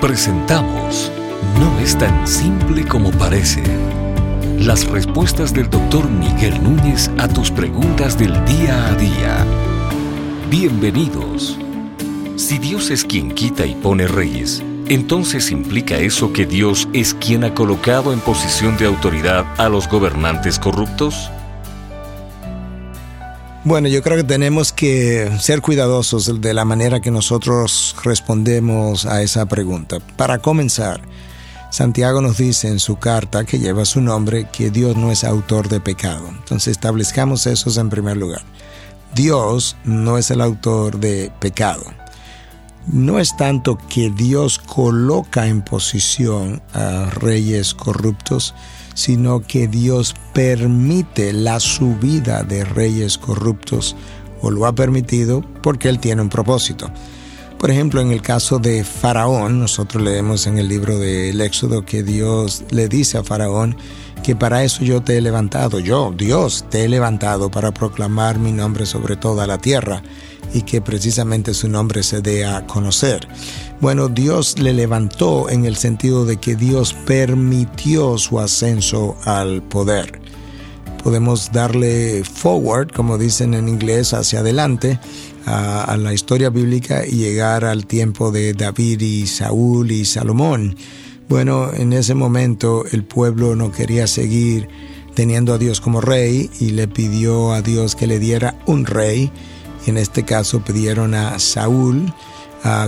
Presentamos No es tan simple como parece. Las respuestas del doctor Miguel Núñez a tus preguntas del día a día. Bienvenidos. Si Dios es quien quita y pone reyes, entonces implica eso que Dios es quien ha colocado en posición de autoridad a los gobernantes corruptos? Bueno, yo creo que tenemos que ser cuidadosos de la manera que nosotros respondemos a esa pregunta. Para comenzar, Santiago nos dice en su carta que lleva su nombre que Dios no es autor de pecado. Entonces establezcamos eso en primer lugar. Dios no es el autor de pecado. No es tanto que Dios coloca en posición a reyes corruptos, sino que Dios permite la subida de reyes corruptos o lo ha permitido porque Él tiene un propósito. Por ejemplo, en el caso de Faraón, nosotros leemos en el libro del Éxodo que Dios le dice a Faraón que para eso yo te he levantado, yo, Dios, te he levantado para proclamar mi nombre sobre toda la tierra y que precisamente su nombre se dé a conocer. Bueno, Dios le levantó en el sentido de que Dios permitió su ascenso al poder. Podemos darle forward, como dicen en inglés, hacia adelante a, la historia bíblica y llegar al tiempo de David y Saúl y Salomón. Bueno, en ese momento el pueblo no quería seguir teniendo a Dios como rey y le pidió a Dios que le diera un rey. En este caso pidieron a Saúl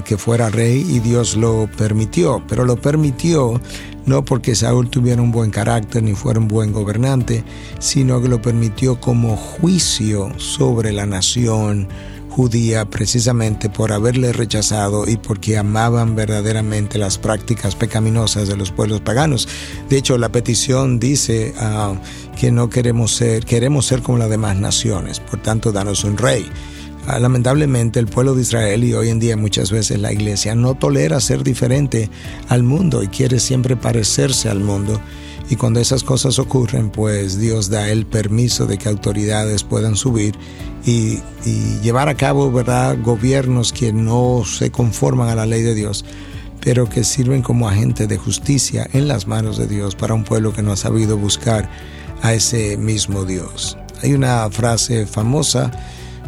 que fuera rey y Dios lo permitió, pero lo permitió no porque Saúl tuviera un buen carácter ni fuera un buen gobernante, sino que lo permitió como juicio sobre la nación judía precisamente por haberle rechazado y porque amaban verdaderamente las prácticas pecaminosas de los pueblos paganos. De hecho, la petición dice ah, que no queremos ser, queremos ser como las demás naciones, por tanto, danos un rey. Ah, lamentablemente el pueblo de Israel y hoy en día muchas veces la iglesia no tolera ser diferente al mundo y quiere siempre parecerse al mundo. Y cuando esas cosas ocurren, pues Dios da el permiso de que autoridades puedan subir y, llevar a cabo, ¿verdad?, gobiernos que no se conforman a la ley de Dios, pero que sirven como agente de justicia en las manos de Dios para un pueblo que no ha sabido buscar a ese mismo Dios. Hay una frase famosa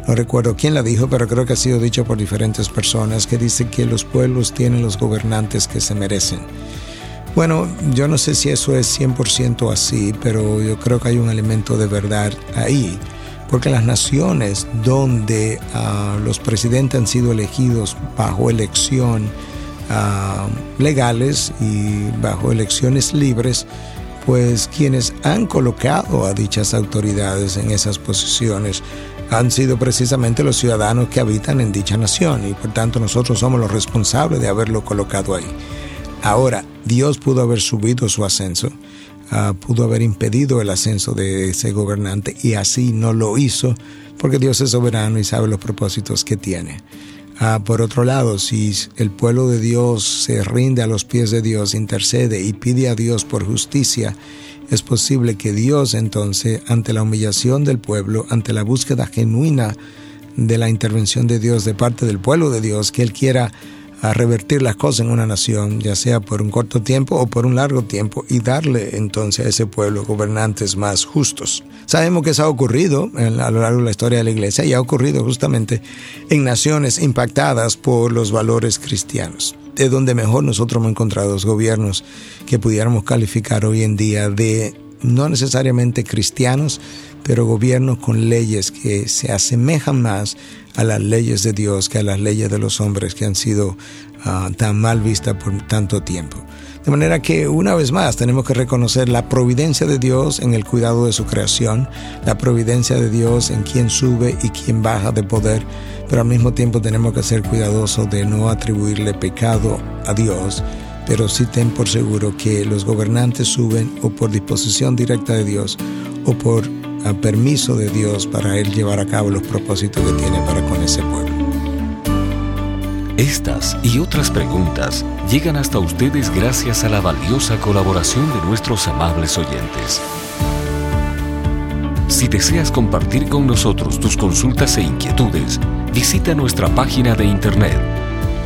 no recuerdo quién la dijo, pero creo que ha sido dicho por diferentes personas, que dice que los pueblos tienen los gobernantes que se merecen. Bueno, yo no sé si eso es 100% así, pero yo creo que hay un elemento de verdad ahí, porque las naciones donde ah, los presidentes han sido elegidos bajo elección ah, legales y bajo elecciones libres, pues quienes han colocado a dichas autoridades en esas posiciones han sido precisamente los ciudadanos que habitan en dicha nación y por tanto nosotros somos los responsables de haberlo colocado ahí. Ahora, Dios pudo haber subido su ascenso, ah, pudo haber impedido el ascenso de ese gobernante y así no lo hizo porque Dios es soberano y sabe los propósitos que tiene. Ah, por otro lado, si el pueblo de Dios se rinde a los pies de Dios, intercede y pide a Dios por justicia, es posible que Dios entonces, ante la humillación del pueblo, ante la búsqueda genuina de la intervención de Dios de parte del pueblo de Dios, que Él quiera a revertir las cosas en una nación, ya sea por un corto tiempo o por un largo tiempo, y darle entonces a ese pueblo gobernantes más justos. Sabemos que eso ha ocurrido a lo largo de la historia de la iglesia y ha ocurrido justamente en naciones impactadas por los valores cristianos. De donde mejor nosotros hemos encontrado los gobiernos que pudiéramos calificar hoy en día de no necesariamente cristianos, pero gobiernos con leyes que se asemejan más a las leyes de Dios que a las leyes de los hombres que han sido ah, tan mal vistas por tanto tiempo. De manera que una vez más tenemos que reconocer la providencia de Dios en el cuidado de su creación, la providencia de Dios en quien sube y quien baja de poder, pero al mismo tiempo tenemos que ser cuidadosos de no atribuirle pecado a Dios, pero sí ten por seguro que los gobernantes suben o por disposición directa de Dios o por a permiso de Dios para Él llevar a cabo los propósitos que tiene para con ese pueblo. Estas y otras preguntas llegan hasta ustedes gracias a la valiosa colaboración de nuestros amables oyentes. Si deseas compartir con nosotros tus consultas e inquietudes, visita nuestra página de internet